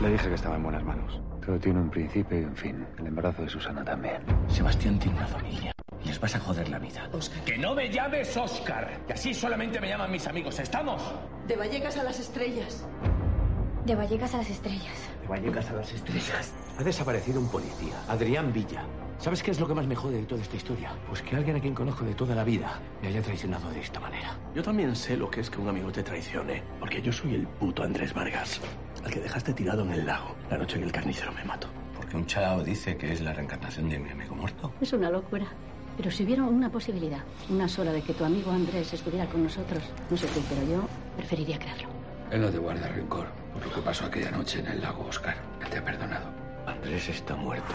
Le dije que estaba en buenas manos. Todo tiene un principio y un fin. El embarazo de Susana también. Sebastián tiene una familia. Les vas a joder la vida. Oscar. Que no me llames Oscar. Que así solamente me llaman mis amigos. ¿Estamos? De Vallecas a las estrellas. De Vallecas a las estrellas. De Vallecas a las estrellas. Ha desaparecido un policía, Adrián Villa. ¿Sabes qué es lo que más me jode de toda esta historia? Pues que alguien a quien conozco de toda la vida me haya traicionado de esta manera. Yo también sé lo que es que un amigo te traicione, porque yo soy el puto Andrés Vargas, al que dejaste tirado en el lago la noche que el carnicero me mató. Porque un chalao dice que es la reencarnación de mi amigo muerto. Es una locura. Pero si hubiera una posibilidad, una sola, de que tu amigo Andrés estuviera con nosotros, no sé tú, pero yo preferiría creerlo. Él no te guarda rencor por lo que pasó aquella noche en el lago, Oscar. Él te ha perdonado. Andrés está muerto.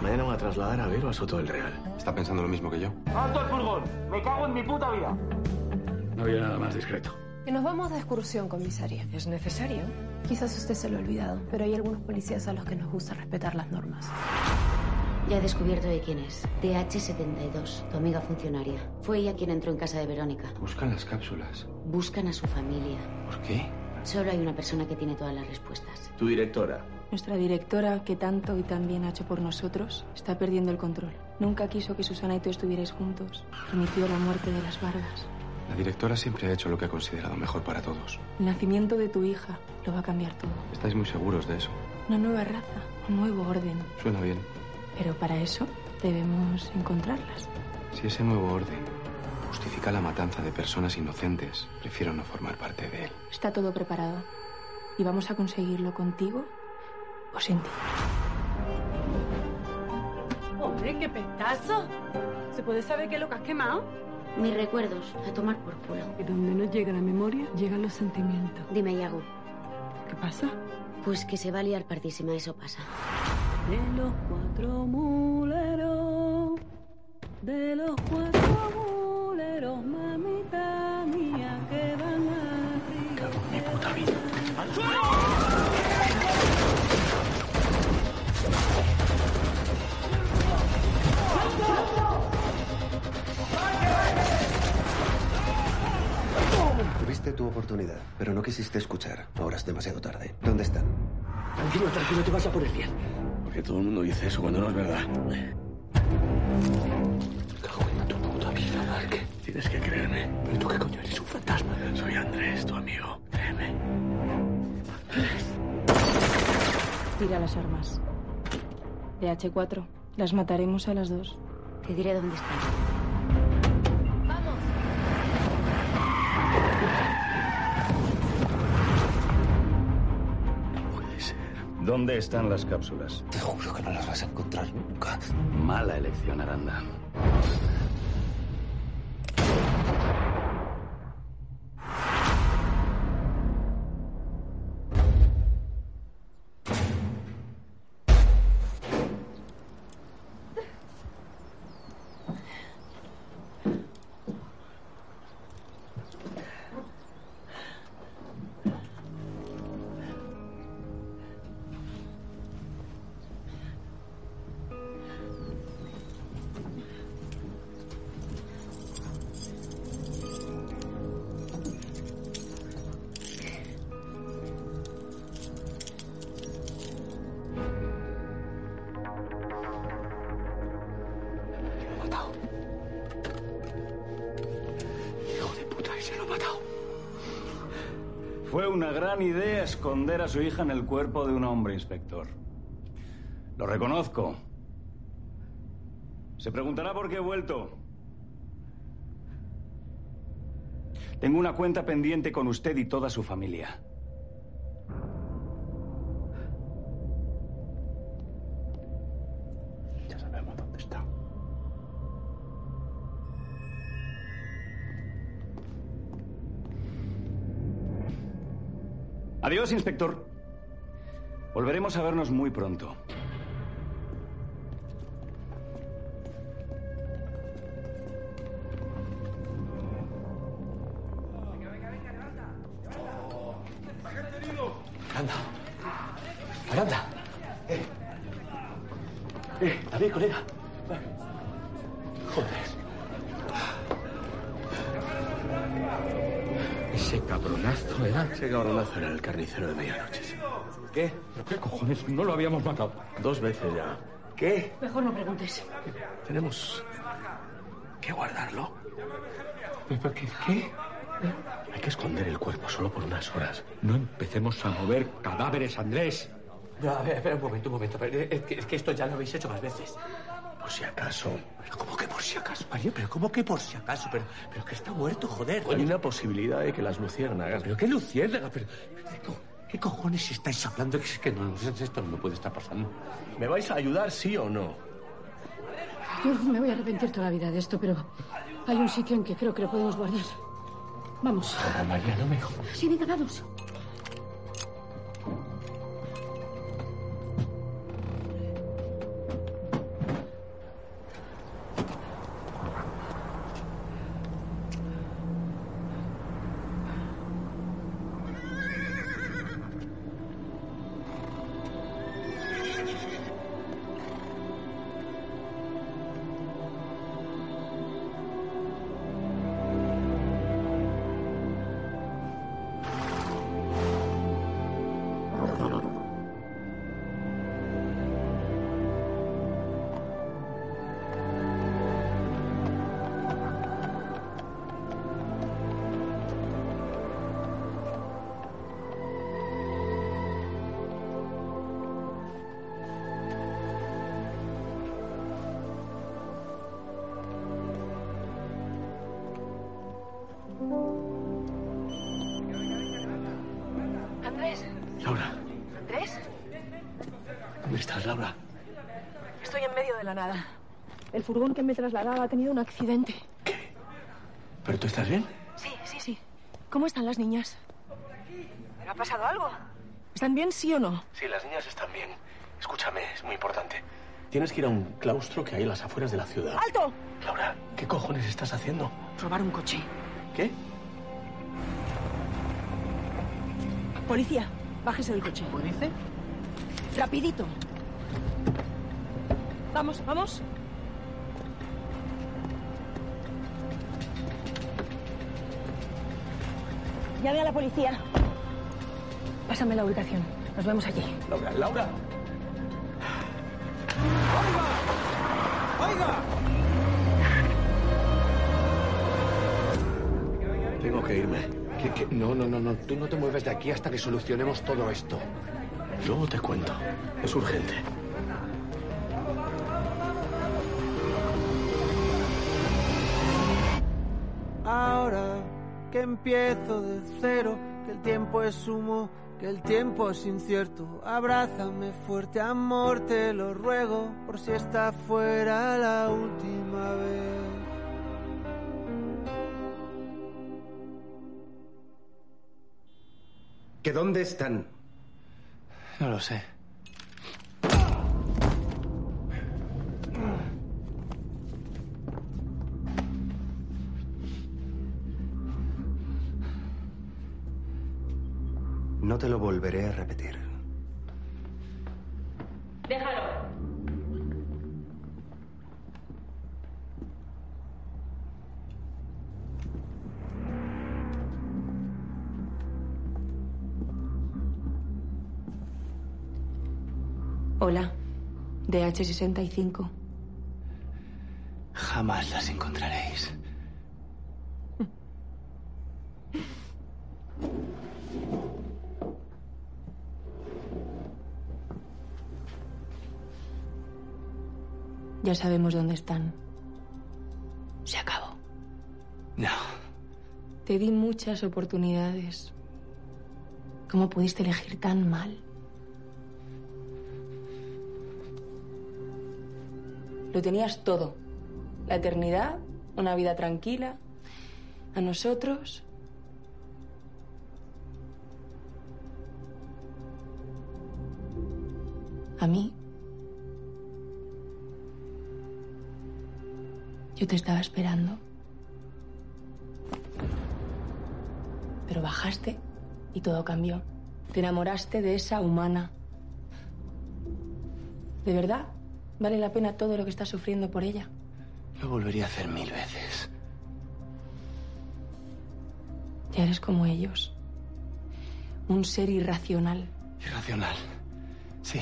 Mañana van a trasladar a Vero a Soto del Real. ¿Está pensando lo mismo que yo? ¡Alto el furgón! ¡Me cago en mi puta vida! No había nada más discreto. Que nos vamos de excursión, comisaria. ¿Es necesario? Quizás usted se lo ha olvidado, pero hay algunos policías a los que nos gusta respetar las normas. Ya he descubierto de quién es. DH72, tu amiga funcionaria. Fue ella quien entró en casa de Verónica. Buscan las cápsulas. Buscan a su familia. ¿Por qué? Solo hay una persona que tiene todas las respuestas. Tu directora. Nuestra directora, que tanto y tan bien ha hecho por nosotros, está perdiendo el control. Nunca quiso que Susana y tú estuvierais juntos. Permitió la muerte de las Vargas. La directora siempre ha hecho lo que ha considerado mejor para todos. El nacimiento de tu hija lo va a cambiar todo. ¿Estáis muy seguros de eso? Una nueva raza, un nuevo orden. Suena bien. Pero para eso debemos encontrarlas. Si ese nuevo orden justifica la matanza de personas inocentes, prefiero no formar parte de él. Está todo preparado. Y vamos a conseguirlo contigo o sin ti. Hombre, qué pestazo. ¿Se puede saber qué es lo que has quemado? Mis recuerdos, a tomar por culo. Y donde no llega la memoria, llegan los sentimientos. Dime, Yago. ¿Qué pasa? Pues que se va a liar partísima, eso pasa. De los cuatro muleros, demasiado tarde. ¿Dónde están? Tranquilo, tranquilo, te vas a por el bien. Porque todo el mundo dice eso cuando no es verdad. Cago en tu puta vida, Mark. Tienes que creerme. ¿Pero tú qué coño eres un fantasma? Soy Andrés, tu amigo. Créeme. Tira las armas. De H4. Las mataremos a las dos. Te diré dónde están. ¿Dónde están las cápsulas? Te juro que no las vas a encontrar nunca. Mala elección, Aranda. A su hija en el cuerpo de un hombre, inspector. Lo reconozco. Se preguntará por qué he vuelto. Tengo una cuenta pendiente con usted y toda su familia. Adiós, inspector. Volveremos a vernos muy pronto. No lo habíamos matado. Dos veces ya. ¿Qué? Mejor no preguntes. Tenemos que guardarlo. ¿Pero qué? ¿Qué? Hay que esconder el cuerpo solo por unas horas. No empecemos a mover cadáveres, Andrés. No, a ver, espera un momento, un momento. Pero Es que, es que esto ya lo habéis hecho más veces. Por si acaso. ¿Pero cómo que por si acaso, Mario? ¿Pero cómo que por si acaso? Pero, pero que está muerto, joder. Hay una posibilidad de que las luciérnagas. ¿Pero qué luciérnaga? ¿Pero, ¿qué, co- qué cojones estáis hablando? Es que no, esto no puede estar pasando. ¿Me vais a ayudar, sí o no? Yo me voy a arrepentir toda la vida de esto, pero hay un sitio en que creo que lo podemos guardar. Vamos. María, no me jodas. Sí, venga, vamos. Furgón que me trasladaba ha tenido un accidente. ¿Pero tú estás bien? Sí, sí, sí. ¿Cómo están las niñas? ¿Pero ha pasado algo? ¿Están bien, sí o no? Sí, las niñas están bien. Escúchame, es muy importante. Tienes que ir a un claustro que hay en las afueras de la ciudad. ¡Alto! Laura, ¿qué cojones estás haciendo? Robar un coche. ¿Qué? Policía, bájese del coche. ¿Dice? Rapidito. Vamos, vamos. Llame a la policía. Pásame la ubicación. Nos vemos allí. Laura, Laura. Tengo que irme. ¿Qué- qué? No, no, no, no. Tú no te mueves de aquí hasta que solucionemos todo esto. Luego te cuento. Es urgente. Ahora que empiezo de cero, que el tiempo es humo, que el tiempo es incierto. Abrázame fuerte, amor, te lo ruego, por si esta fuera la última vez. ¿Que dónde están? No lo sé. No te lo volveré a repetir. Déjalo. Hola, DH65. Jamás las encontraréis. Sabemos dónde están. Se acabó. No. Te di muchas oportunidades. ¿Cómo pudiste elegir tan mal? Lo tenías todo. La eternidad, una vida tranquila. A nosotros. A mí. Yo te estaba esperando. Pero bajaste y todo cambió. Te enamoraste de esa humana. ¿De verdad? ¿Vale la pena todo lo que estás sufriendo por ella? Lo volvería a hacer mil veces. Ya eres como ellos. Un ser irracional, Irracional. Sí.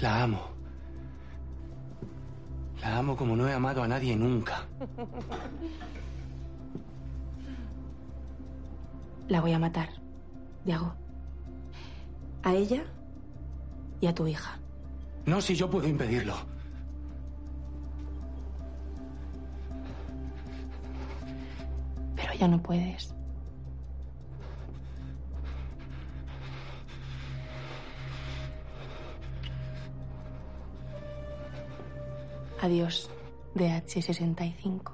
La amo. La amo como no he amado a nadie nunca. La voy a matar, Diago. A ella y a tu hija. No, si yo puedo impedirlo. Pero ya no puedes. Adiós, DH65.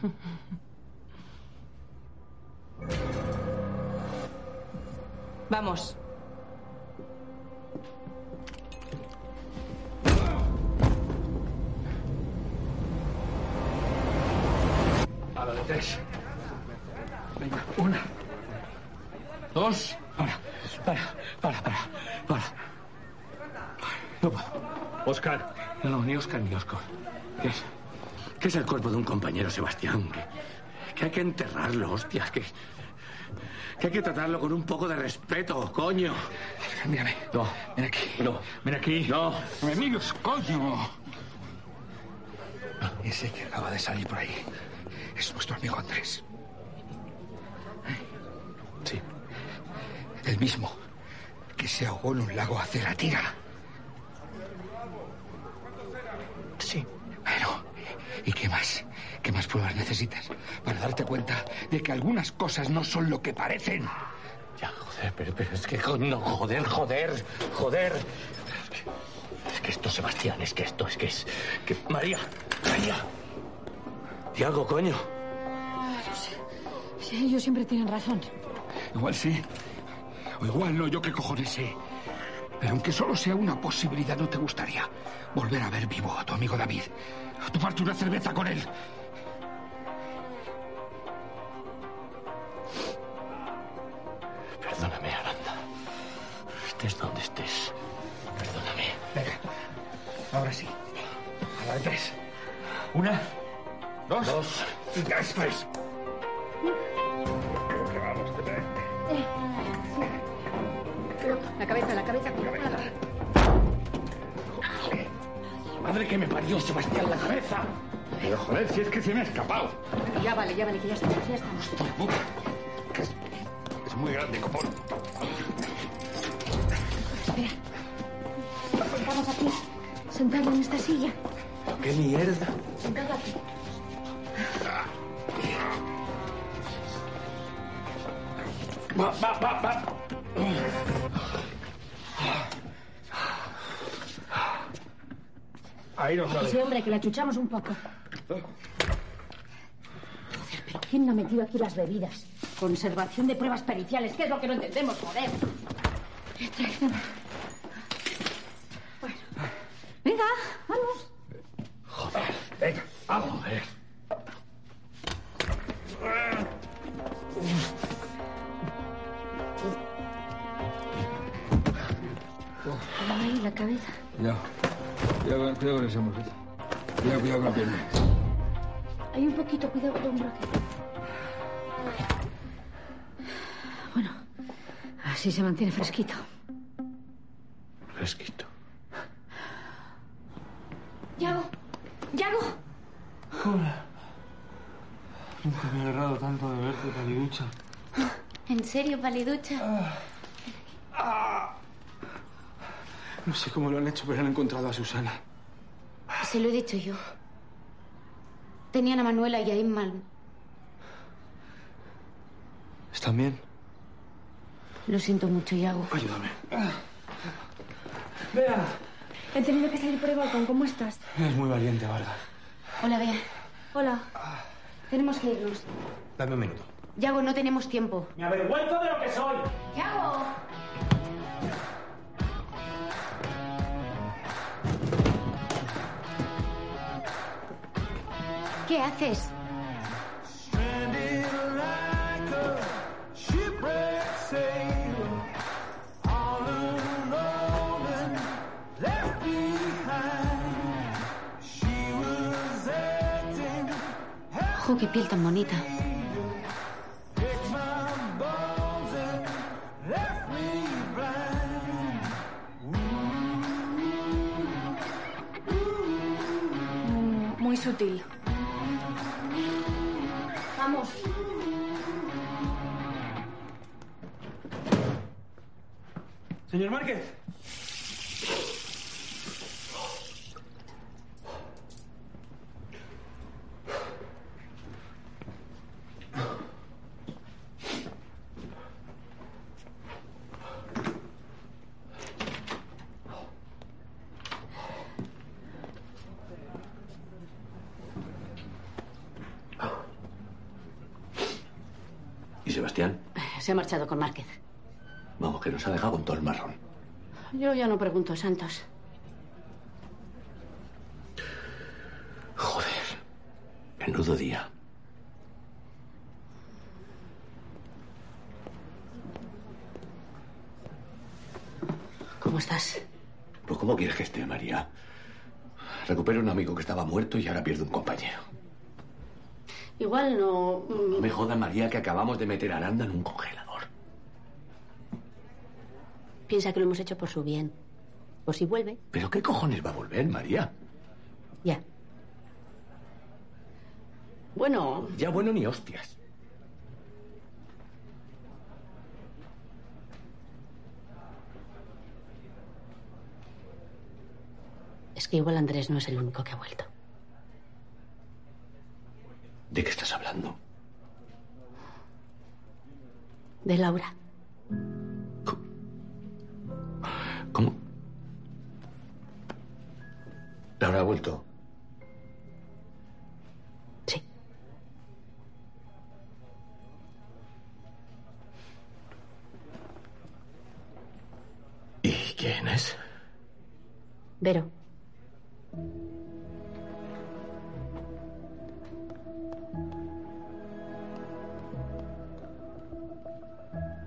Vamos. A la de tres. Venga, una. Dos. Para, para, para, para, para. No puedo. Oscar. No, no, ni Oscar ni Oscar. ¿Qué es? ¿Qué es el cuerpo de un compañero, Sebastián? Que, que hay que enterrarlo, hostias. Que, que hay que tratarlo con un poco de respeto, coño. Mírame. No. Ven aquí. No. Ven aquí. No. Mires, coño. Ese que acaba de salir por ahí es nuestro amigo Andrés. Sí. El mismo que se ahogó en un lago hace la tira. Sí. Bueno, ¿y qué más? ¿Qué más pruebas necesitas para darte cuenta de que algunas cosas no son lo que parecen? Ya, joder, pero, pero es que no, joder, joder, joder. Es que, es que esto, Sebastián, es que esto, es que es. Que, María, María. ¿Y algo, coño? Sí, ellos siempre tienen razón. Igual sí. O igual no, yo qué cojones sé. Pero aunque solo sea una posibilidad, ¿no te gustaría volver a ver vivo a tu amigo David? A tomarte una cerveza con él. Perdóname, Aranda. Estés donde estés. Perdóname. Venga, ahora sí. A la de tres. Una, dos, Dos. y tres, pues. Creo que vamos de frente. La cabeza, la cabeza, con la cabeza. Madre que me parió, Sebastián, la cabeza. Pero joder, si es que se me ha escapado. Ya vale, ya vale, que ya estamos, ya estamos. Puta, que es, es muy grande, copón. Espera. Vamos aquí, sentado en esta silla. ¡Qué mierda! Sentado aquí. Va, va, va, va. Ahí no sale. Sí, hombre, que la chuchamos un poco. Joder, pero ¿quién no ha metido aquí las bebidas? Conservación de pruebas periciales, ¿qué es lo que no entendemos, joder? Mantiene fresquito. Fresquito. Yago, Yago. Nunca me he agarrado tanto de verte, paliducha. ¿En serio, paliducha? No sé cómo lo han hecho, pero han encontrado a Susana. Se lo he dicho yo. Tenían a Manuela y a Inma. ¿Están bien? Lo siento mucho, Yago. Ayúdame. Vea, he tenido que salir por el balcón. ¿Cómo estás? Es muy valiente, Vargas. Hola, Bea. Hola. Tenemos que irnos. Dame un minuto. Yago, no tenemos tiempo. Me avergüenzo de lo que soy. ¡Yago! ¿Qué haces? Qué piel tan bonita. Muy sutil. Vamos. Señor Márquez. Marchado con Márquez. Vamos, que nos ha dejado con todo el marrón. Yo ya no pregunto, Santos. Joder. Menudo día. ¿Cómo estás? Pues ¿cómo quieres que esté, María? Recupero un amigo que estaba muerto y ahora pierdo un compañero. Igual no... mm, No me joda, María, que acabamos de meter a Aranda en un congelador. Piensa que lo hemos hecho por su bien. Por si vuelve, ¿Pero qué cojones va a volver, María? ya. Bueno, Ya bueno ni hostias. es que igual Andrés no es el único que ha vuelto. ¿De qué estás hablando? De Laura. ¿Laura ha vuelto? Sí. ¿Y quién es? Vero.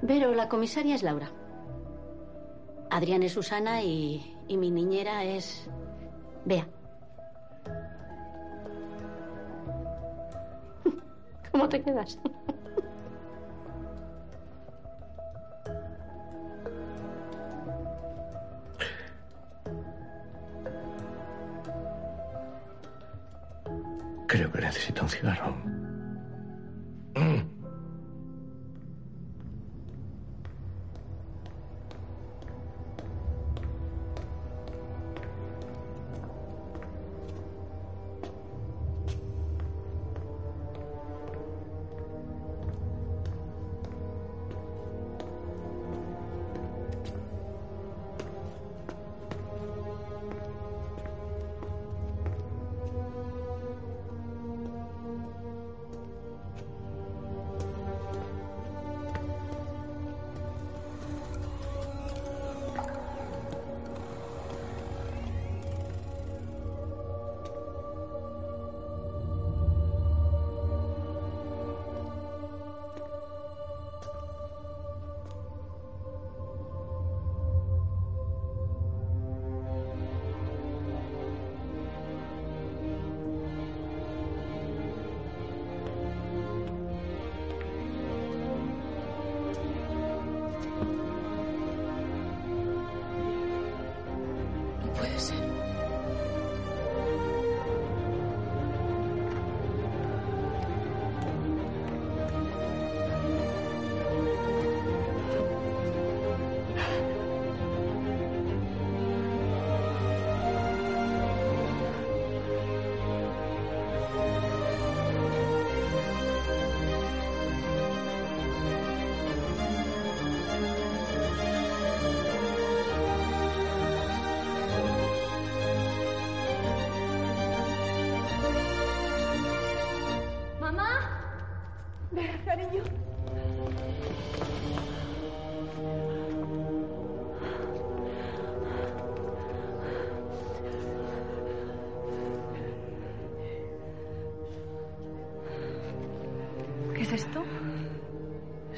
Vero, la comisaria es Laura. Adrián es Susana y, y mi niñera es Bea. ¿Cómo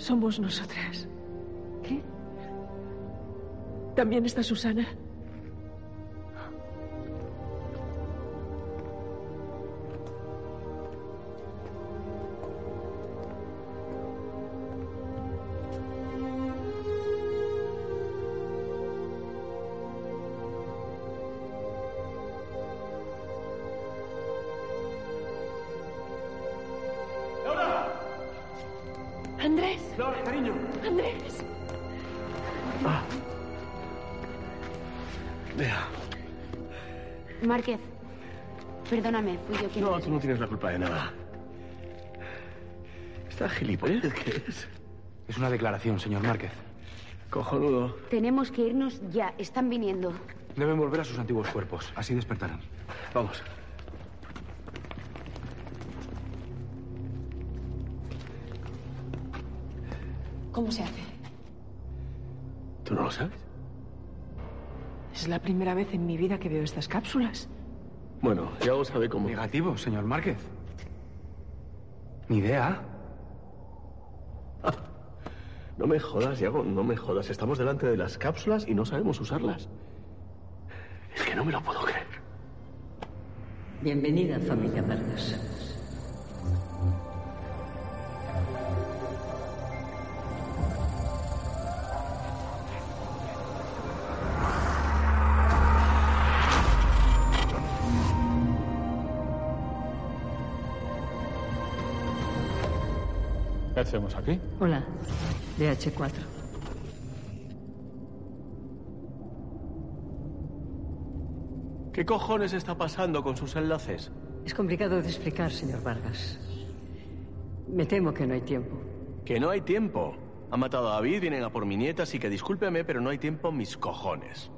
Somos nosotras. ¿Qué? También está Susana. Perdóname, fui yo quien... No, tú no tienes la culpa de nada. ¿Esta gilipollez qué es? Es una declaración, señor Márquez. Cojonudo. Tenemos que irnos ya, están viniendo. Deben volver a sus antiguos cuerpos. Así despertarán. Vamos. ¿Cómo se hace? ¿Tú no lo sabes? Es la primera vez en mi vida que veo estas cápsulas. Bueno, ya os sabe cómo. Negativo, señor Márquez. Ni idea. No me jodas, Yago, no me jodas. Estamos delante de las cápsulas y no sabemos usarlas. Es que no me lo puedo creer. Bienvenida, familia Vargas. Hacemos aquí? Hola, DH4. ¿Qué cojones está pasando con sus enlaces? Es complicado de explicar, señor Vargas. Me temo que no hay tiempo. Que no hay tiempo. Han matado a David, vienen a por mi nieta, así que discúlpeme, pero no hay tiempo mis cojones.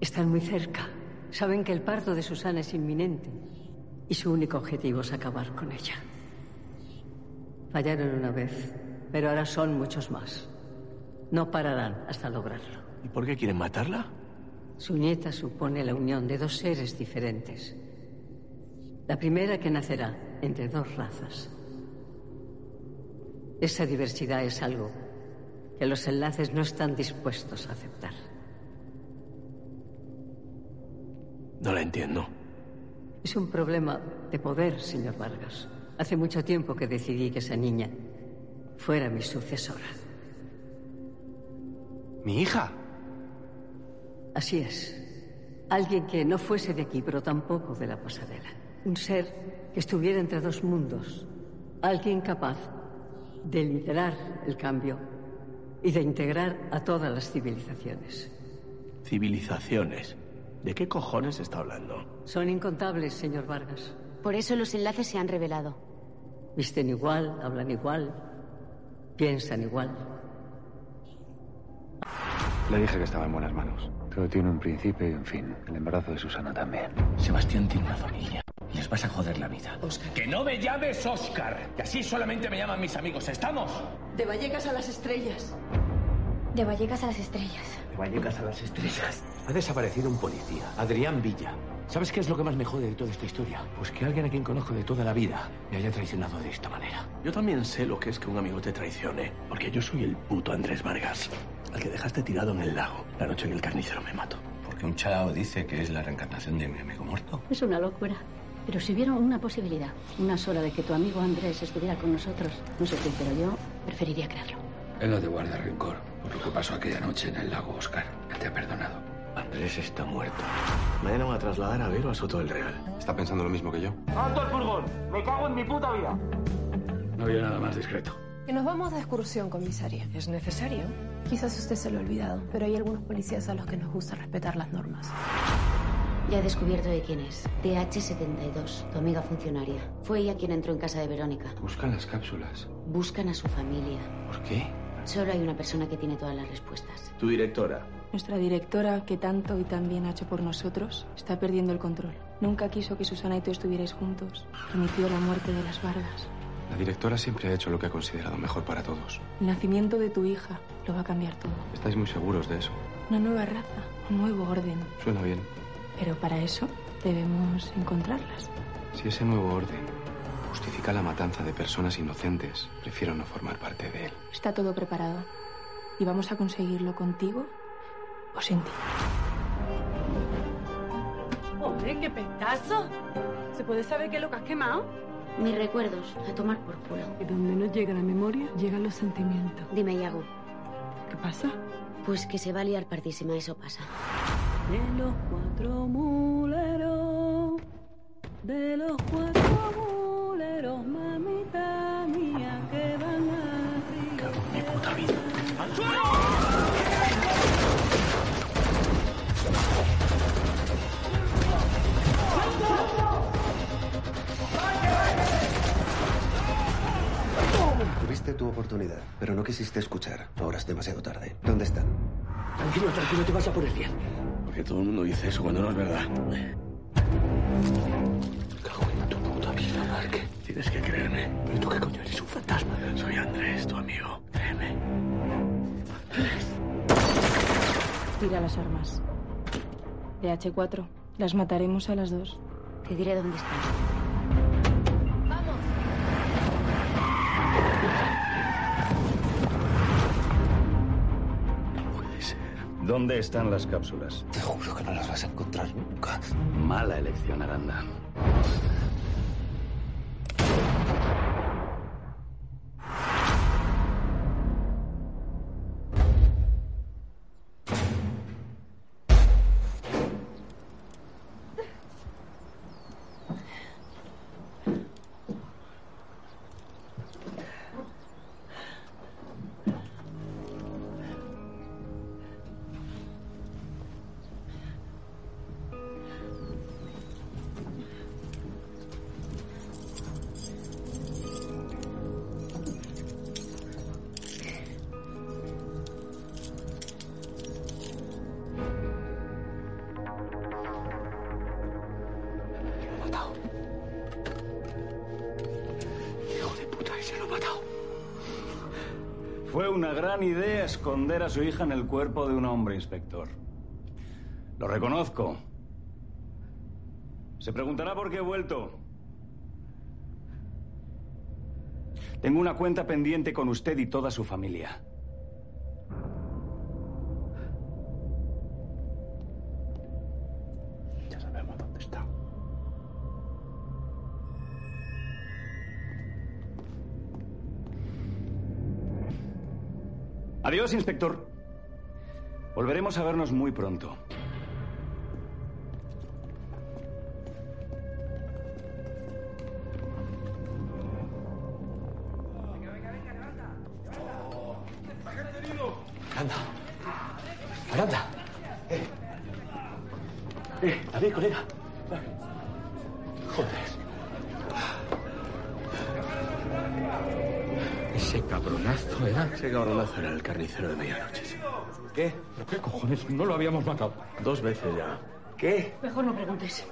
Están muy cerca. Saben que el parto de Susana es inminente. Y su único objetivo es acabar con ella. Fallaron una vez, pero ahora son muchos más. No pararán hasta lograrlo. ¿Y por qué quieren matarla? Su nieta supone la unión de dos seres diferentes. La primera que nacerá entre dos razas. Esa diversidad es algo que los enlaces no están dispuestos a aceptar. No la entiendo. Es un problema de poder, señor Vargas. Hace mucho tiempo que decidí que esa niña fuera mi sucesora. ¿Mi hija? Así es. Alguien que no fuese de aquí, pero tampoco de la pasarela. Un ser que estuviera entre dos mundos. Alguien capaz de liderar el cambio y de integrar a todas las civilizaciones. Civilizaciones. ¿De qué cojones está hablando? Son incontables, señor Vargas. Por eso los enlaces se han revelado. Visten igual, hablan igual, piensan igual. Le dije que estaba en buenas manos. Todo tiene un principio y un fin. El embarazo de Susana también. Sebastián tiene una familia. Y les vas a joder la vida. ¡Que no me llames Oscar! Que así solamente me llaman mis amigos. ¿Estamos? De Vallecas a las estrellas. De Vallecas a las estrellas. De Vallecas a las estrellas. Ha desaparecido un policía, Adrián Villa. ¿Sabes qué es lo que más me jode de toda esta historia? Pues que alguien a quien conozco de toda la vida me haya traicionado de esta manera. Yo también sé lo que es que un amigo te traicione, porque yo soy el puto Andrés Vargas, al que dejaste tirado en el lago la noche que el carnicero me mató. Porque un chalao dice que es la reencarnación de mi amigo muerto. Es una locura. Pero si hubiera una posibilidad, una sola de que tu amigo Andrés estuviera con nosotros, no sé tú, pero yo preferiría creerlo. Él no te guarda rencor por lo que pasó aquella noche en el lago, Oscar. Él te ha perdonado. Andrés está muerto. Mañana va a trasladar a Vero a Soto del Real. ¿Está pensando lo mismo que yo? ¡Alto el furgón! ¡Me cago en mi puta vida! No había nada más discreto. Que nos vamos de excursión, comisaria. ¿Es necesario? Quizás usted se lo ha olvidado, pero hay algunos policías a los que nos gusta respetar las normas. Ya he descubierto de quién es. DH72, tu amiga funcionaria. Fue ella quien entró en casa de Verónica. Buscan las cápsulas. Buscan a su familia. ¿Por qué? Solo hay una persona que tiene todas las respuestas. Tu directora. Nuestra directora, que tanto y tan bien ha hecho por nosotros, está perdiendo el control. Nunca quiso que Susana y tú estuvierais juntos. Permitió la muerte de las Vargas. La directora siempre ha hecho lo que ha considerado mejor para todos. El nacimiento de tu hija lo va a cambiar todo. ¿Estáis muy seguros de eso? Una nueva raza, un nuevo orden. Suena bien. Pero para eso debemos encontrarlas. Si ese nuevo orden justifica la matanza de personas inocentes, prefiero no formar parte de él. Está todo preparado. Y vamos a conseguirlo contigo o sin ti. Hombre, qué petazo. ¿Se puede saber qué es lo que has quemado? Mis recuerdos, a tomar por culo. Y donde no llega la memoria, llegan los sentimientos. Dime, Yago. ¿Qué pasa? Pues que se va a liar partísima, eso pasa. De los cuatro muleros, de los cuatro quisiste escuchar. Ahora es demasiado tarde. ¿Dónde están? Tranquilo, tranquilo, te vas a poner bien. Porque todo el mundo dice eso cuando no es verdad. Cago en tu puta vida, Mark. Tienes que creerme. ¿Pero tú qué coño eres un fantasma? Soy Andrés, tu amigo. Créeme. Tira las armas. DH4. Las mataremos a las dos. Te diré dónde están. ¿Dónde están las cápsulas? Te juro que no las vas a encontrar nunca. Mala elección, Aranda. A su hija en el cuerpo de un hombre, inspector. Lo reconozco. Se preguntará por qué he vuelto. Tengo una cuenta pendiente con usted y toda su familia. Adiós, inspector. Volveremos a vernos muy pronto. No lo habíamos matado. Dos veces ya. ¿Qué? Mejor no preguntes.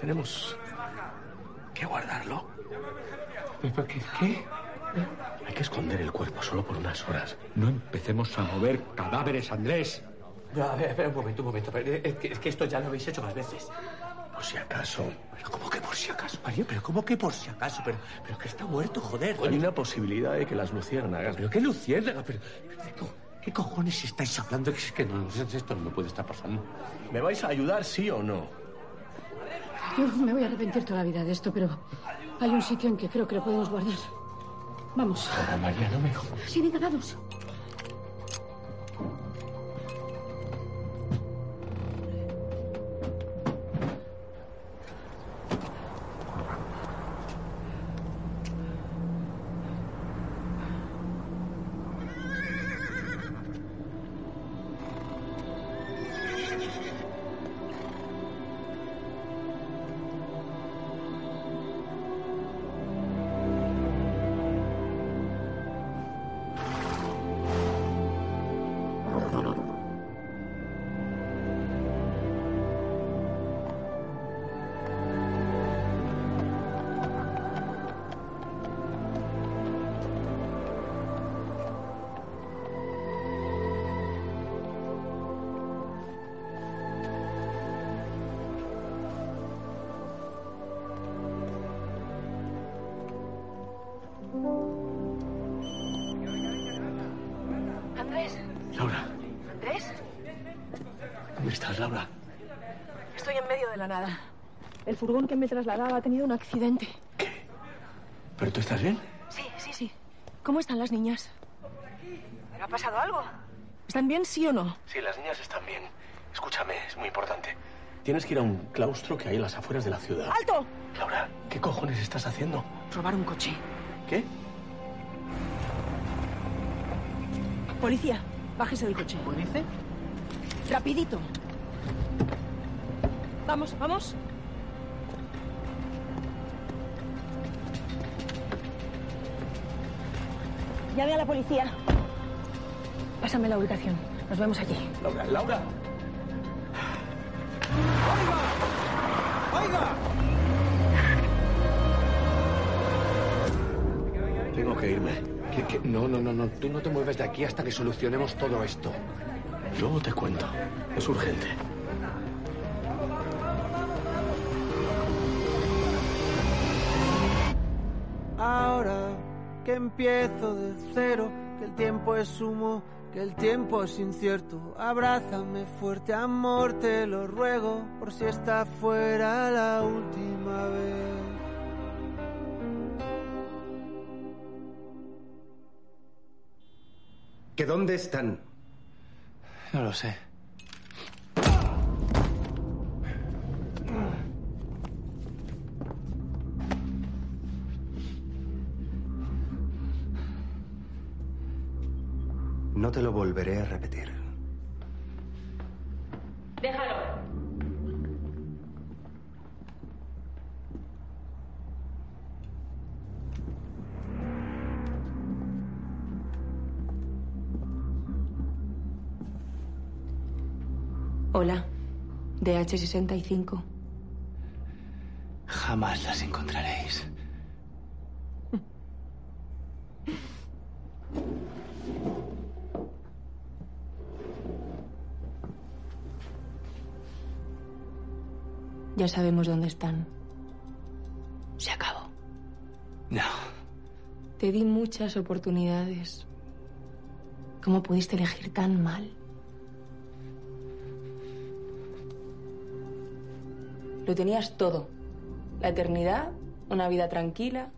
Tenemos que guardarlo. ¿Pero qué? ¿Qué? Hay que esconder el cuerpo solo por unas horas. No empecemos a mover cadáveres, Andrés. No, a ver, a ver, un momento, un momento. pero Es que, es que esto ya lo habéis hecho más veces. Por si acaso. Pero ¿cómo que por si acaso, Mario? ¿Pero cómo que por si acaso? Pero, pero que está muerto, joder. Hay una posibilidad de que las luciérnagas. ¿Pero qué luciérnaga? Pero, ¿qué, co- qué cojones estáis hablando? Es que no, esto no me puede estar pasando. ¿Me vais a ayudar, sí o no? Yo me voy a arrepentir toda la vida de esto, pero hay un sitio en que creo que lo podemos guardar. Vamos. Ahora, María, no me jodas. Sí, venga, vamos. Laura? estoy en medio de la nada. El furgón que me trasladaba ha tenido un accidente. ¿Pero tú estás bien? Sí, sí, sí. ¿Cómo están las niñas? ¿Pero ha pasado algo? ¿Están bien, sí o no? Sí, las niñas están bien. Escúchame, es muy importante. Tienes que ir a un claustro que hay en las afueras de la ciudad. ¡Alto! Laura, ¿qué cojones estás haciendo? Robar un coche. ¿Qué? Policía, bájese del coche. ¿Dice? Rapidito. Vamos, vamos. Llame a la policía. Pásame la ubicación. Nos vemos allí. Laura, Laura. ¡Oiga! Tengo que irme. ¿Qué, qué? No, no, no, no. Tú no te mueves de aquí hasta que solucionemos todo esto. Luego te cuento. Es urgente. Ahora que empiezo de cero, que el tiempo es humo, que el tiempo es incierto. Abrázame fuerte, amor, te lo ruego, por si esta fuera la última vez. ¿Que dónde están? No lo sé. Te lo volveré a repetir. Déjalo. Hola, DH65. Jamás las encontraréis. Ya sabemos dónde están. Se acabó. No. Te di muchas oportunidades. ¿Cómo pudiste elegir tan mal? Lo tenías todo. La eternidad, una vida tranquila.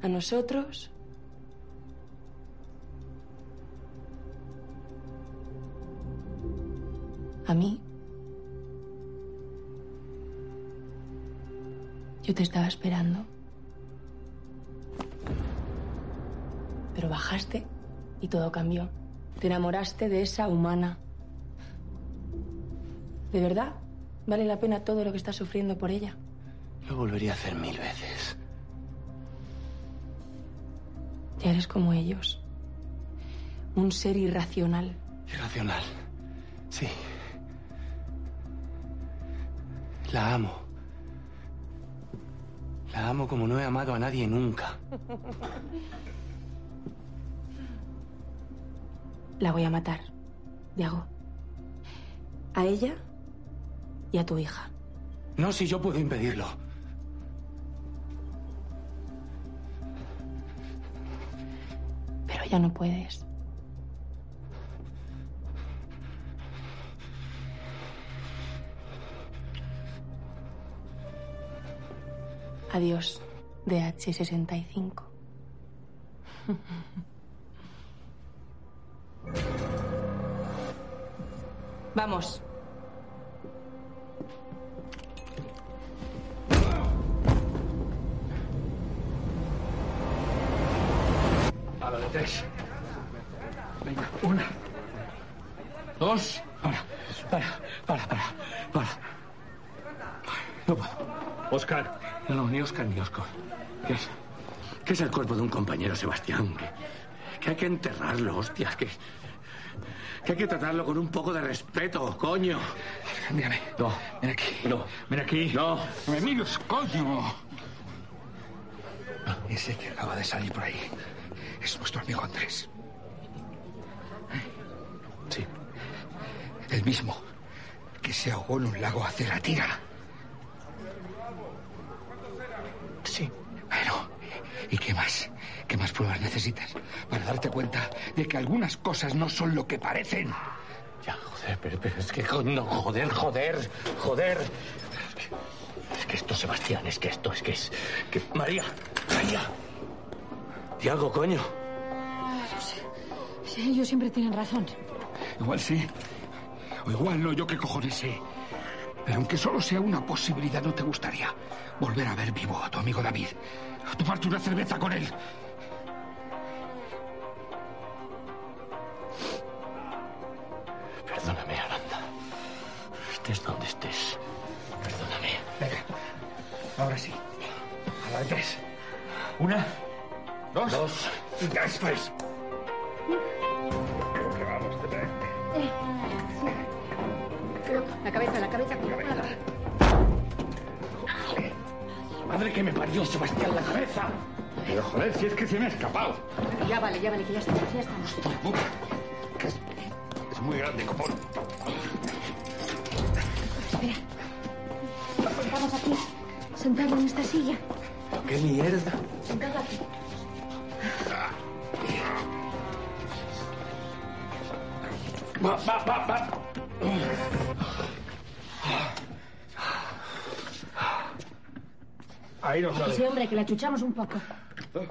A nosotros. A mí. Yo te estaba esperando. Pero bajaste y todo cambió. Te enamoraste de esa humana. ¿De verdad? ¿Vale la pena todo lo que estás sufriendo por ella? Lo volvería a hacer mil veces. Ya eres como ellos. Un ser irracional. Irracional. Sí. La amo. La amo como no he amado a nadie nunca. La voy a matar, Diago. A ella y a tu hija. No, si yo puedo impedirlo. Pero ya no puedes. Adiós, DH65. Vamos. A la de tres. Venga, una. Dos. Para, para, para, para, para. No puedo. Oscar. No, no, ni Oscar ni Oscar. ¿Qué es? ¿Qué es el cuerpo de un compañero, Sebastián? Que, que hay que enterrarlo, hostias. Que, que hay que tratarlo con un poco de respeto, coño. Mírame. No. Ven aquí. No. Ven aquí. No. Me mires, coño. Ese que acaba de salir por ahí es nuestro amigo Andrés. Sí. El mismo que se ahogó en un lago hace la tira. Sí. Bueno, ¿y qué más? ¿Qué más pruebas necesitas para darte cuenta de que algunas cosas no son lo que parecen? Ya, joder, pero, pero es que no, joder, joder, joder. Es que, es que esto, Sebastián, es que esto, es que es. Que, María, María. Di algo, coño. Sé. Sí, ellos siempre tienen razón. Igual sí. O igual no, yo qué cojones sé. Pero aunque solo sea una posibilidad, ¿no te gustaría volver a ver vivo a tu amigo David? a tomarte una cerveza con él. Perdóname, Aranda. Estés donde estés. Perdóname. Venga. Ahora sí. A la de tres. Una, dos, dos. y tres. Creo que vamos de. Eh, sí. Creo, la cabeza, la cabeza, la cabeza. Madre que me parió, Sebastián, la cabeza. Pero joder, si es que se me ha escapado. Ya vale, ya vale, que ya estamos, ya estamos. Que es, es muy grande, copón. Espera. Sentamos aquí. Sentado en esta silla. ¡Qué mierda! Sentado aquí. Va, va, va, va. Ahí no sale. Sí, hombre, que la chuchamos un poco. Joder,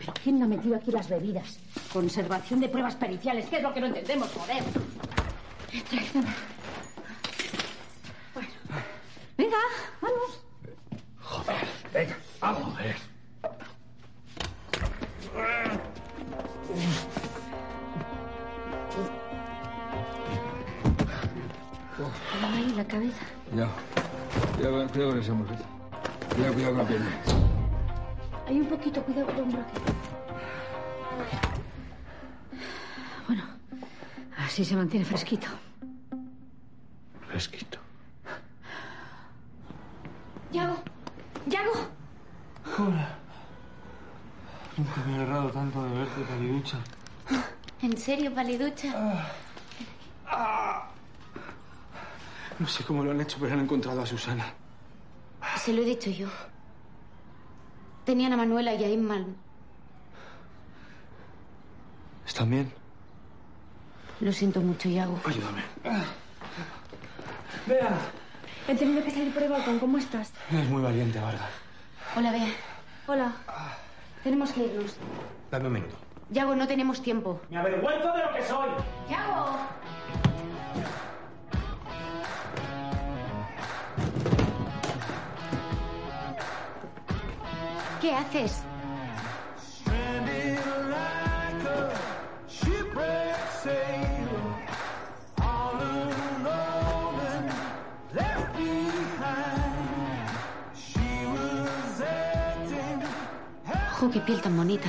pero ¿quién no ha metido aquí las bebidas? Conservación de pruebas periciales. ¿Qué es lo que no entendemos, joder? Traición. Mantiene fresquito. Fresquito. ¡Yago! ¡Yago! Hola. Nunca me he agarrado tanto de verte, paliducha. ¿En serio, paliducha? No sé cómo lo han hecho, pero han encontrado a Susana. Se lo he dicho yo. Tenían a Manuela y a Inman. ¿Están bien? Lo siento mucho, Yago. Ayúdame. Vea, he tenido que salir por el balcón. ¿Cómo estás? Es muy valiente, Vargas. Hola, Bea. Hola. Tenemos que irnos. Dame un minuto. Yago, no tenemos tiempo. Me avergüenzo de lo que soy. ¡Yago! ¿Qué haces? ¡Jo, qué piel tan bonita!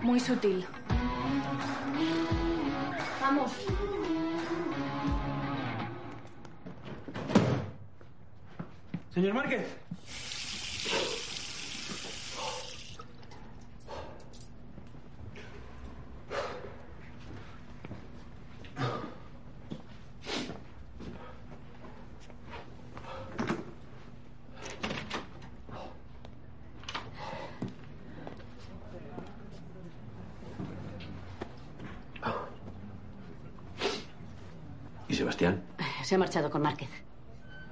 Muy sutil. Vamos. Señor Márquez. Marchado con Márquez.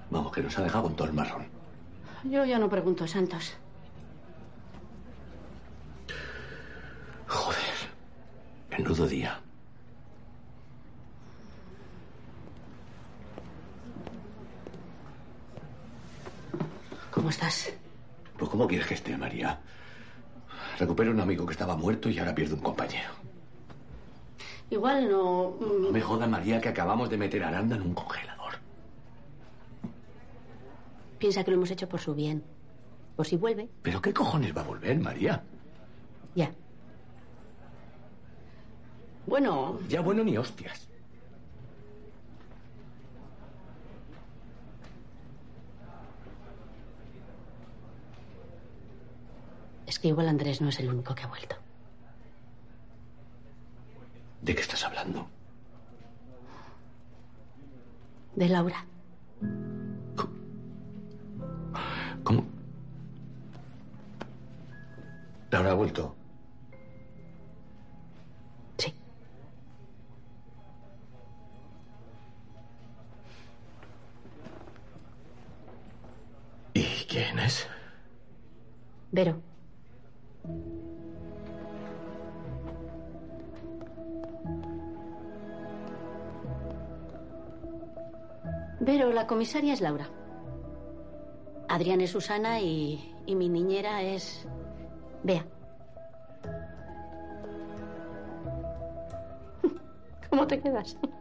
Vamos, que nos ha dejado con todo el marrón. Yo ya no pregunto, Santos. Joder. Menudo día. ¿Cómo estás? Pues ¿cómo quieres que esté, María? Recupero un amigo que estaba muerto y ahora pierdo un compañero. Igual no... mm, No me joda, María, que acabamos de meter a Aranda en un congelador. Piensa que lo hemos hecho por su bien. Por si vuelve. ¿Pero qué cojones va a volver, María? Ya. Bueno, Ya bueno ni hostias. es que igual Andrés no es el único que ha vuelto. ¿De qué estás hablando? De Laura. Sí. ¿Y quién es? Vero. Vero, la comisaria es Laura. Adrián es Susana y, y mi niñera es Bea. ¿Cómo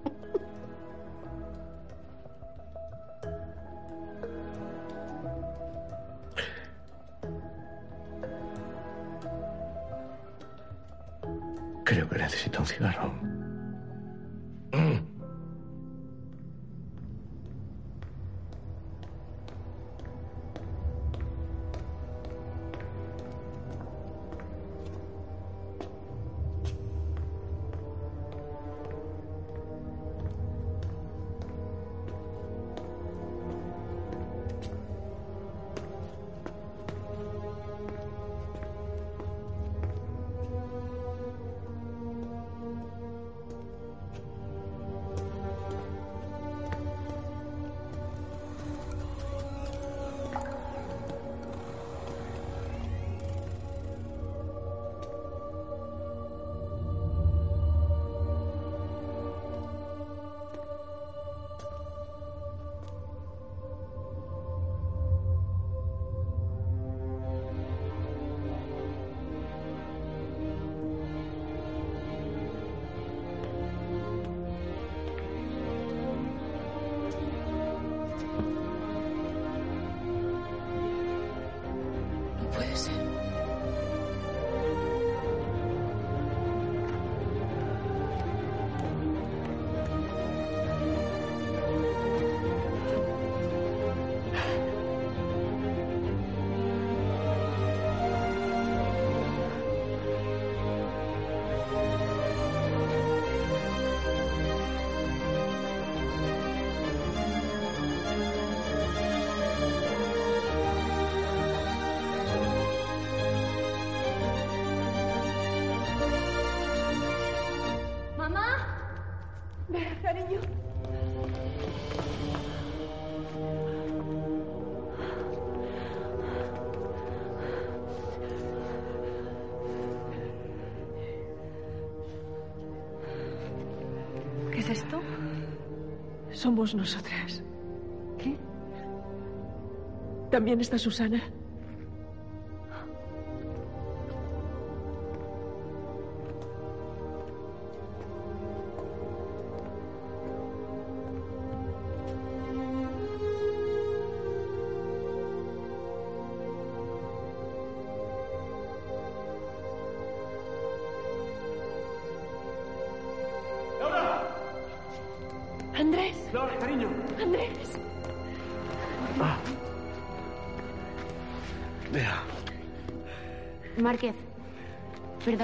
Somos nosotras. ¿Qué? También está Susana.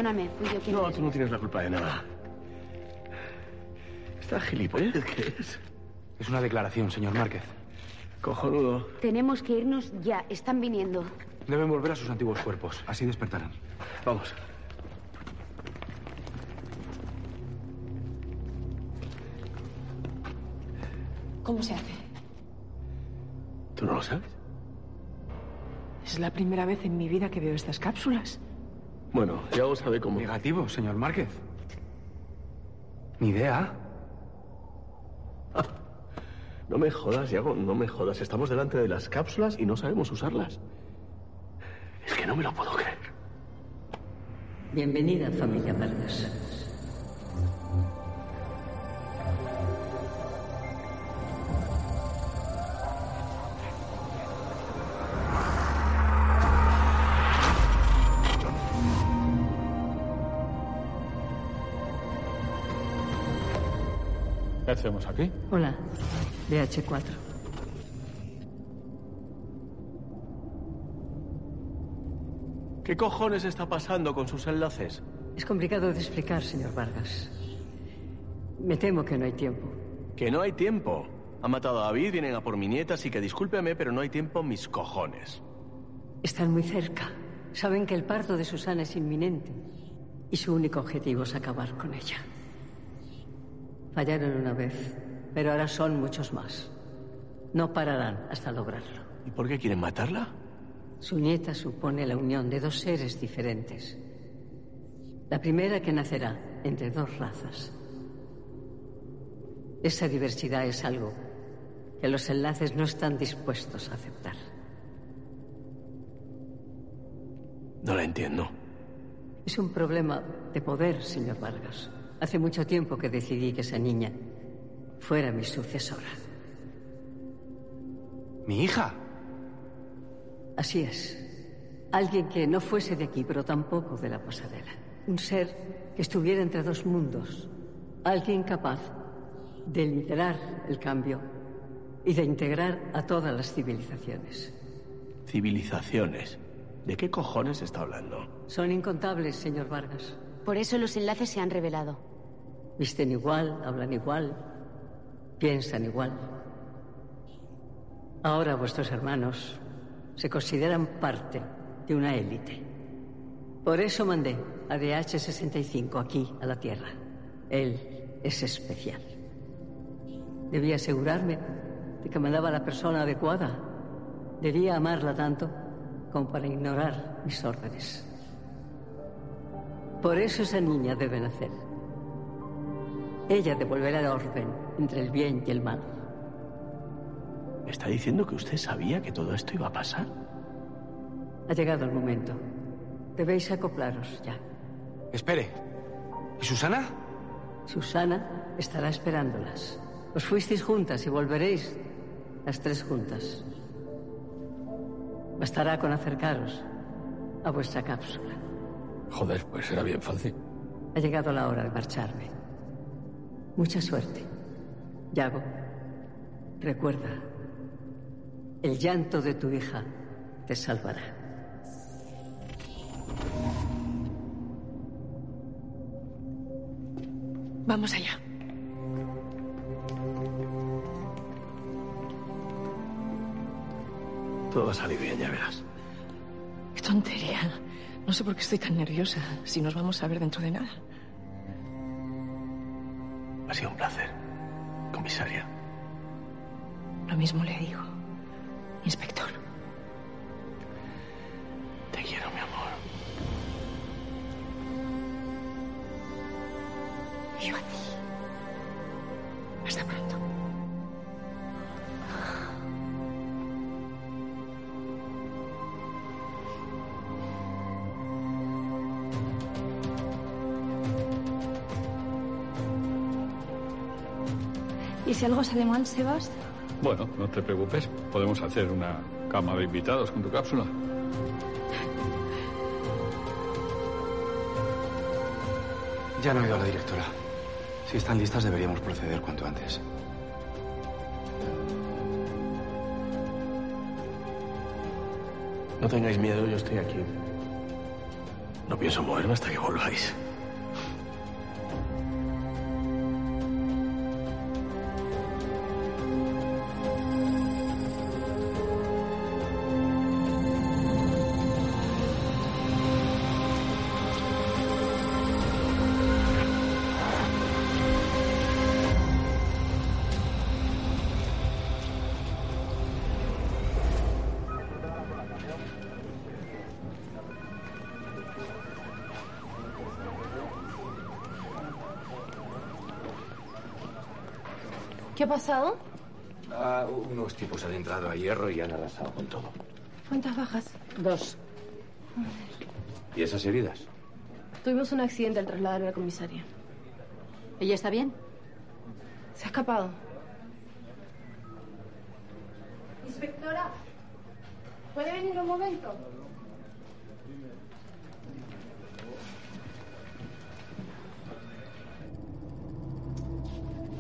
Perdóname, fui yo quien... No, tú no tienes la culpa de nada. ¿Esta gilipollez qué es? Es una declaración, señor Márquez. Cojonudo. Tenemos que irnos ya, están viniendo. Deben volver a sus antiguos cuerpos. Así despertarán. Vamos. ¿Cómo se hace? ¿Tú no lo sabes? Es la primera vez en mi vida que veo estas cápsulas. Bueno, ya a ver cómo. Negativo, señor Márquez. Ni idea. No me jodas, Diego, no me jodas. Estamos delante de las cápsulas y no sabemos usarlas. Es que no me lo puedo creer. Bienvenida, familia Vargas. Hacemos aquí? Hola, BH4. ¿Qué cojones está pasando con sus enlaces? Es complicado de explicar, señor Vargas. Me temo que no hay tiempo. Que no hay tiempo. Han matado a David, vienen a por mi nieta, así que discúlpeme, pero no hay tiempo mis cojones. Están muy cerca. Saben que el parto de Susana es inminente. Y su único objetivo es acabar con ella. Fallaron una vez, pero ahora son muchos más. No pararán hasta lograrlo. ¿Y por qué quieren matarla? Su nieta supone la unión de dos seres diferentes. La primera que nacerá entre dos razas. Esa diversidad es algo que los enlaces no están dispuestos a aceptar. No la entiendo. Es un problema de poder, señor Vargas. Hace mucho tiempo que decidí que esa niña fuera mi sucesora. ¿Mi hija? Así es. Alguien que no fuese de aquí, pero tampoco de la pasarela. Un ser que estuviera entre dos mundos. Alguien capaz de liderar el cambio y de integrar a todas las civilizaciones. Civilizaciones. ¿De qué cojones está hablando? Son incontables, señor Vargas. Por eso los enlaces se han revelado. Visten igual, hablan igual, piensan igual. Ahora vuestros hermanos se consideran parte de una élite. Por eso mandé a DH-65 aquí, a la Tierra. Él es especial. Debía asegurarme de que mandaba a la persona adecuada. Debía amarla tanto como para ignorar mis órdenes. Por eso esa niña debe nacer. Ella devolverá el orden entre el bien y el mal. ¿Me está diciendo que usted sabía que todo esto iba a pasar? Ha llegado el momento. Debéis acoplaros ya. Espere. ¿Y Susana? Susana estará esperándolas. Os fuisteis juntas y volveréis las tres juntas. Bastará con acercaros a vuestra cápsula. Joder, pues era bien fácil. Ha llegado la hora de marcharme. Mucha suerte. Yago, recuerda, el llanto de tu hija te salvará. Vamos allá. Todo va a salir bien, ya verás. Qué tontería. No sé por qué estoy tan nerviosa si nos vamos a ver dentro de nada. Ha sido un placer, comisaria. Lo mismo le digo, inspector. Te quiero, mi amor. Y yo a ti. Hasta pronto. ¿Y si algo sale mal, Sebas? Bueno, no te preocupes. Podemos hacer una cama de invitados con tu cápsula. Ya no he oído a la directora. Si están listas, deberíamos proceder cuanto antes. No tengáis miedo, yo estoy aquí. No pienso moverme hasta que volváis. Pasado? Ah, unos tipos han entrado a hierro y han arrasado con todo. ¿Cuántas bajas? Dos. ¿Y esas heridas? Tuvimos un accidente al trasladar a la comisaria. ¿Ella está bien? Se ha escapado.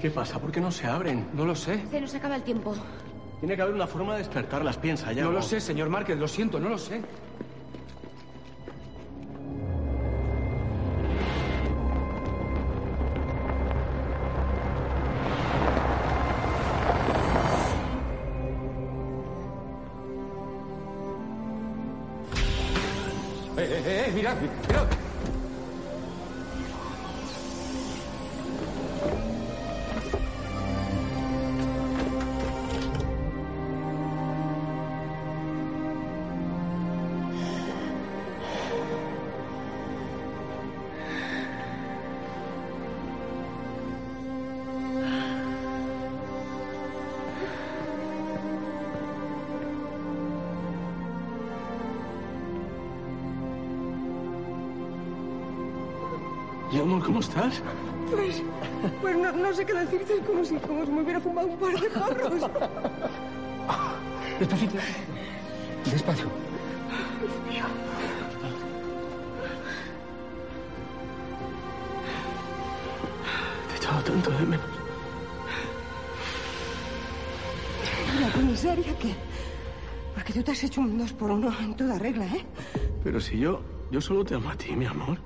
¿Qué pasa? ¿Por qué no se abren? No lo sé. Se nos acaba el tiempo. Tiene que haber una forma de despertarlas, piensa ya. No lo sé, señor Márquez, lo siento, no lo sé. ¿cómo estás? Pues, pues no, sé qué decirte, es como si, como si me hubiera fumado un par de jarros. Despacito. Despacio. Dios mío. Te echaba tanto de menos. ¿La comisaria qué? Porque tú te has hecho un dos por uno en toda regla, ¿eh? Pero si yo... Yo solo te amo a ti, mi amor.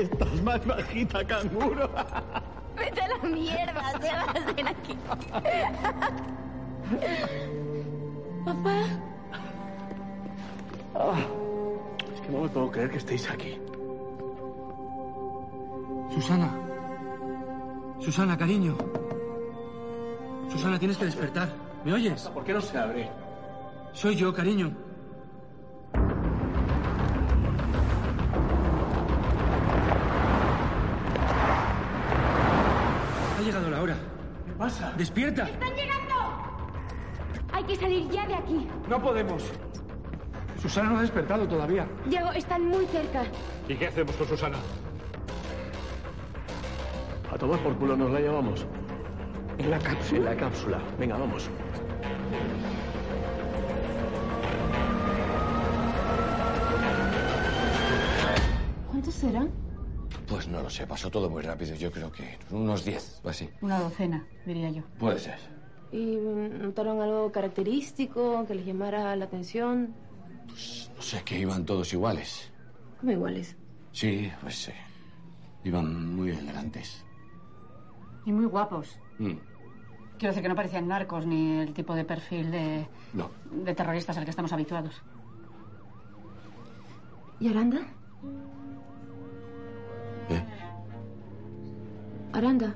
Estás más bajita, canguro. Vete a la mierda, Sebas, ven aquí. Papá. Ah, es que no me puedo creer que estéis aquí. Susana. Susana, cariño. Susana, tienes que despertar. ¿Me oyes? ¿Por qué no se abre? Soy yo, cariño. ¡Despierta! ¡Están llegando! Hay que salir ya de aquí. No podemos. Susana no ha despertado todavía. Diego, están muy cerca. ¿Y qué hacemos con Susana? A tomar por culo nos la llevamos. En la cápsula. En la cápsula. Venga, vamos. ¿Cuántos serán? Pues no lo sé, pasó todo muy rápido. Yo creo que unos 10 o así. Una docena, diría yo. Puede ser. ¿Y notaron algo característico que les llamara la atención? No sé, que iban todos iguales. ¿Cómo iguales? Sí, pues sí. Iban muy elegantes. Y muy guapos. Mm, Quiero decir que no parecían narcos ni el tipo de perfil de, No. de terroristas al que estamos habituados. ¿Y Aranda? ¿Eh? Aranda,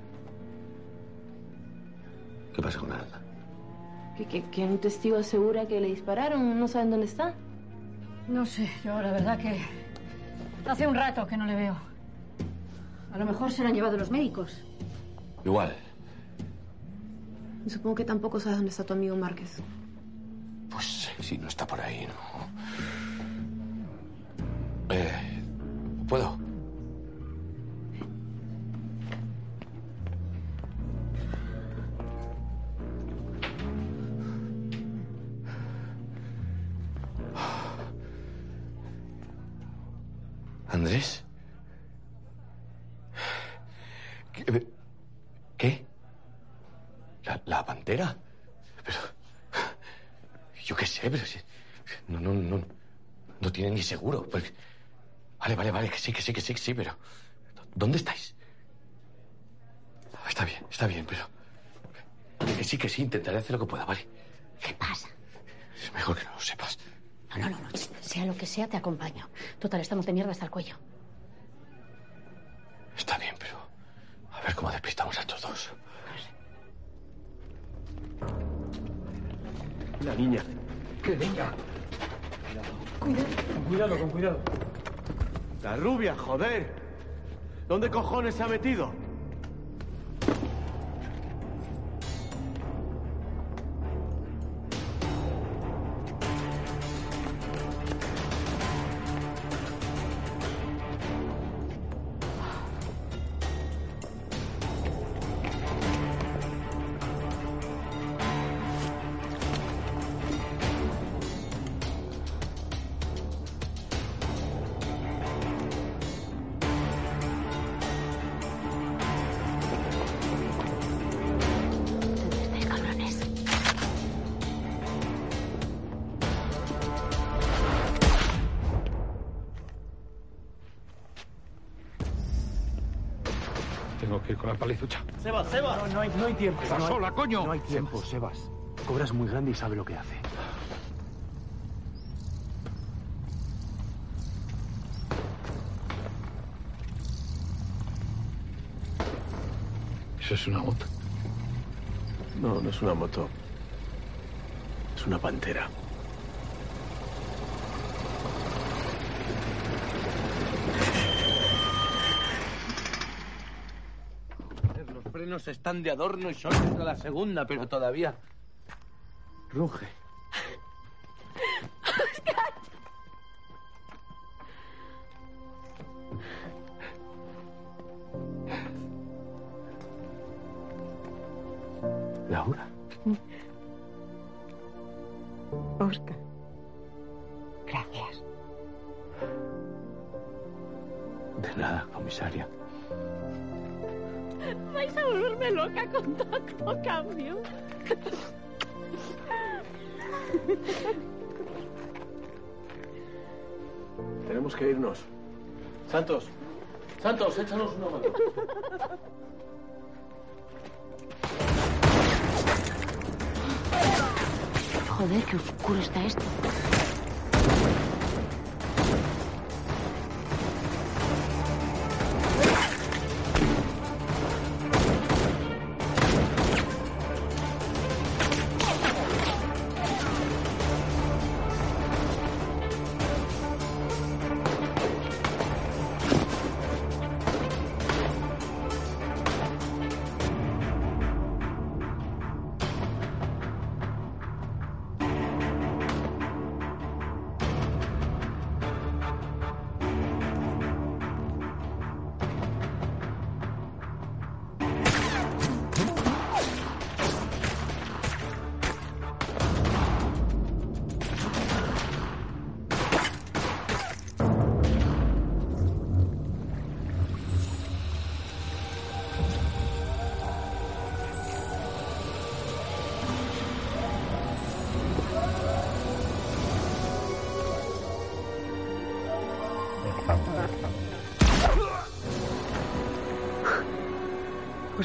¿Qué pasa con Aranda? que, que, que un testigo asegura que le dispararon, no saben dónde está. No sé, yo la verdad que hace un rato que no le veo. A lo mejor se lo han llevado los médicos. Igual. Supongo que tampoco sabes dónde está tu amigo Márquez. Pues si no está por ahí, no. Eh, ¿Puedo? Tiene ni seguro. Pues- Vale, vale, vale, que sí, que sí, que sí, que sí, pero... ¿Dónde estáis? Está bien, está bien, pero... Que sí, que sí, intentaré hacer lo que pueda, ¿vale? ¿Qué pasa? Es mejor que no lo sepas. No, no, no, no. Sea lo que sea, te acompaño. Total, estamos de mierda hasta el cuello. Está bien, pero... A ver cómo despistamos a estos dos. La niña. ¿Qué niña? Cuidado. Con cuidado, con cuidado. La rubia, joder. ¿Dónde cojones se ha metido? Palizucha. Sebas, Sebas. No, no hay, no hay tiempo. Está no hay- sola, coño. No hay tiempo, Sebas. Cobra es muy grande y sabe lo que hace. Eso es una moto. No, no es una moto. Es una pantera. Están de adorno y son hasta la segunda, pero todavía... Ruge.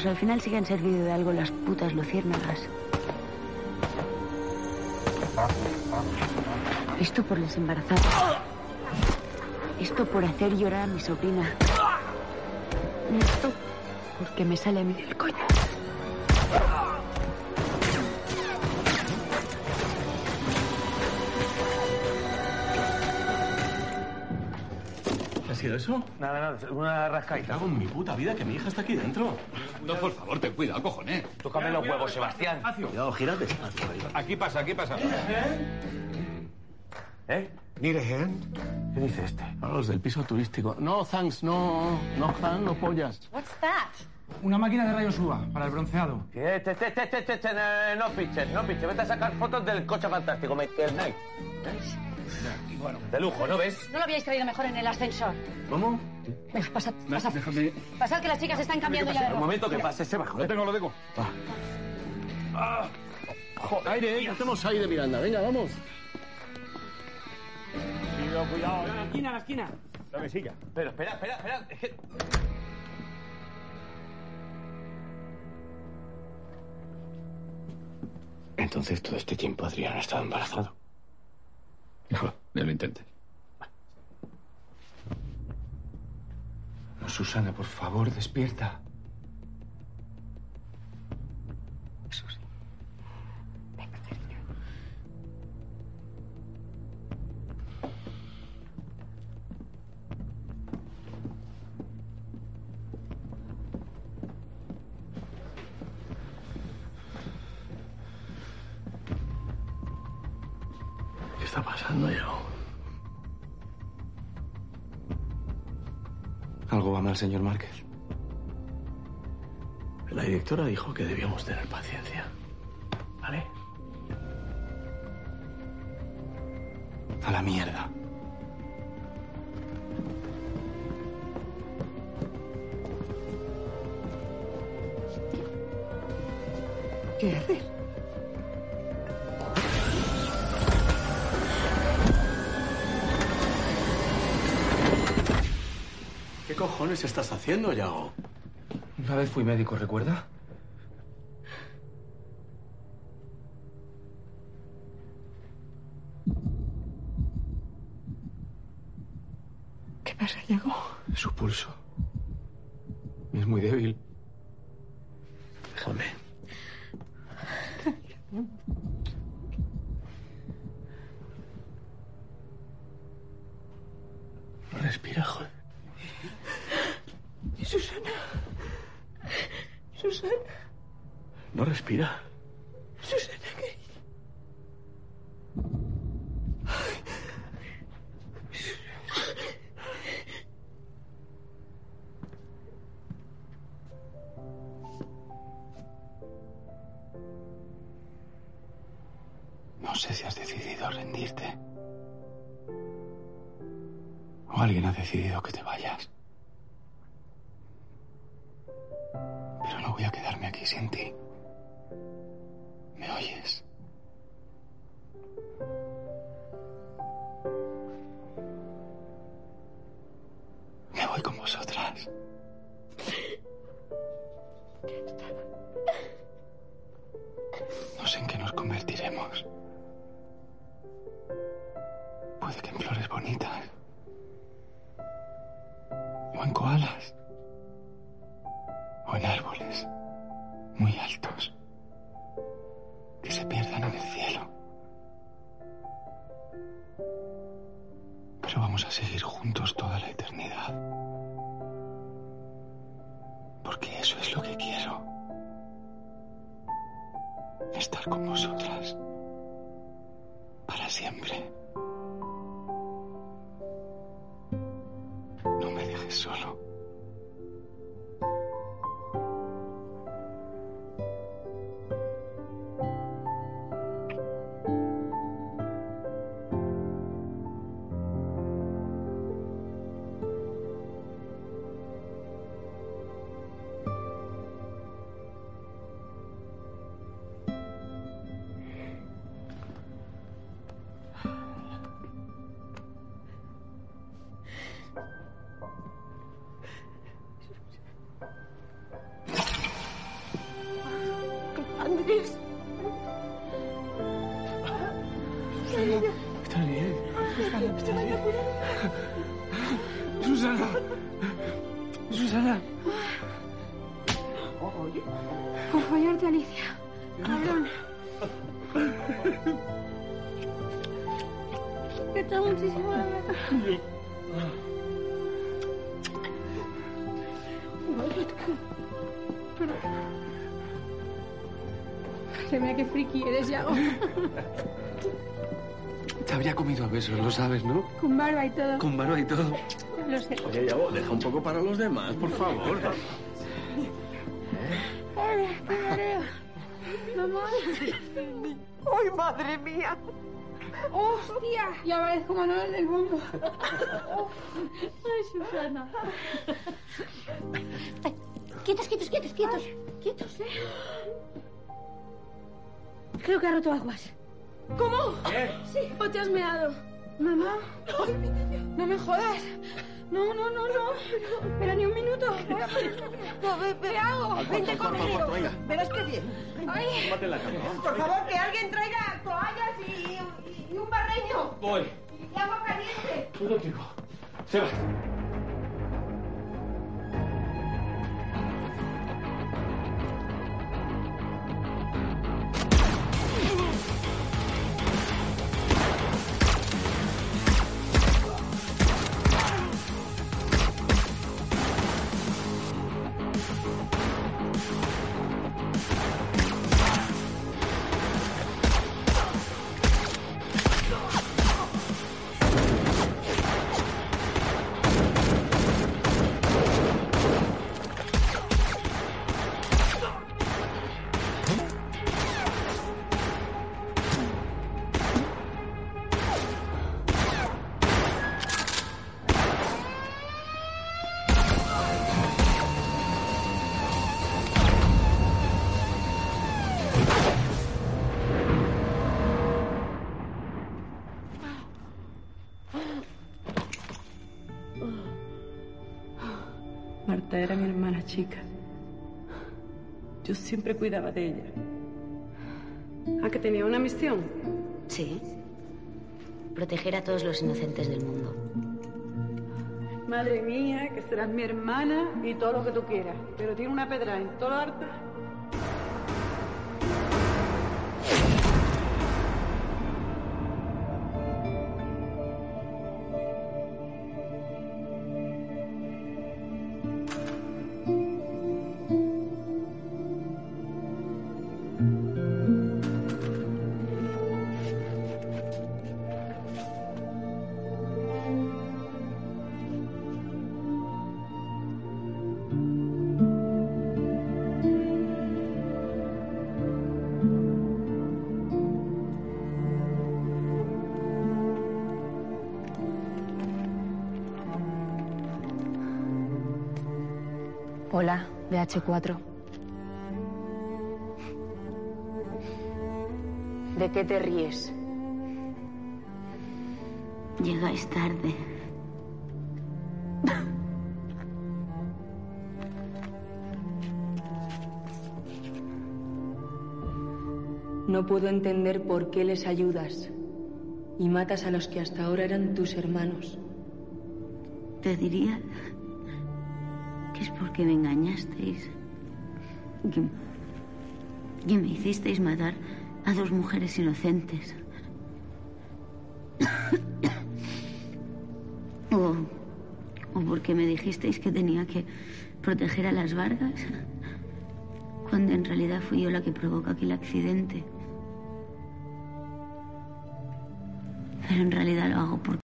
Pues al final sí que han servido de algo las putas luciérnagas. Esto por las embarazadas. Esto por hacer llorar a mi sobrina. Esto porque me sale a mí del coño. ¿Ha sido eso? Nada, nada, una rascaita. Cago en mi puta vida que mi hija está aquí dentro. Por favor, ten cuidado, cojones. Tócame los huevos, Sebastián. Cuidado, gira despacio. ahí va. Aquí pasa, aquí pasa. ¿Eh? Need a hand? ¿Qué dice este? A los del piso turístico. No, thanks, no, no, Han, no pollas. What's that? Una máquina de rayos UVA para el bronceado. ¿Qué? Te, te, te, te, te, te, eh, no piches, no piches. Vete a sacar fotos del coche fantástico, Michael Knight. De lujo, ¿no ves? ¿No lo habíais traído mejor en el ascensor? ¿Cómo? Venga, pasad, pasad. Déjame. Pasad que las chicas están cambiando ya de Un momento que pase ese bajo. Lo tengo, lo tengo. Aire, ¿eh? Hacemos aire, Miranda. Venga, vamos. Cuidado, cuidado. A la esquina, a la esquina. La mesilla. Pero espera, espera, espera. Es que... Entonces todo este tiempo Adrián ha estado embarazado. No, ya lo intenté. No, Susana, por favor, despierta. Señor Márquez. La directora dijo que debíamos tener paciencia. ¿Vale? A la mierda. ¿Qué haces? Estás haciendo, Yago? Una vez fui médico, ¿recuerda? Sé si has decidido rendirte. O alguien ha decidido que te vayas. Por fallarte, Alicia. Cabrón. Está muchísimo la. Pero... Madre mía, qué friki eres, Yago. Te habría comido a besos, lo sabes, ¿no? Con barba y todo. Con barba y todo. Lo sé. Oye, Yago, deja un poco para los demás, por favor. Ay, qué mareo. Mamá. ¡Ay, madre mía! ¡Hostia! Ya parezco Manuel del mundo. Ay, Susana. Ay, quietos, quietos, quietos, quietos. Quietos, ¿eh? Creo que ha roto aguas. ¿Cómo? ¿Qué? Sí. ¿O te has meado? Mamá. No me jodas. No, no, no, no. Espera ni un minuto. ¿Qué hago? Vente conmigo. Verás qué bien. Ay. Por favor, que alguien traiga toallas y, y un barreño. Voy. Y agua caliente. Tú contigo. Se Marta era mi hermana chica. Yo siempre cuidaba de ella. ¿A que tenía una misión? Sí. Proteger a todos los inocentes del mundo. Madre mía, que serás mi hermana y todo lo que tú quieras. Pero tiene una pedra en todo lo harta. H4. ¿De qué te ríes? Llegáis tarde. No puedo entender por qué les ayudas y matas a los que hasta ahora eran tus hermanos. Te diría porque me engañasteis. Que me hicisteis matar a dos mujeres inocentes. o, o porque me dijisteis que tenía que proteger a las Vargas, cuando en realidad fui yo la que provocó aquel accidente. Pero en realidad lo hago porque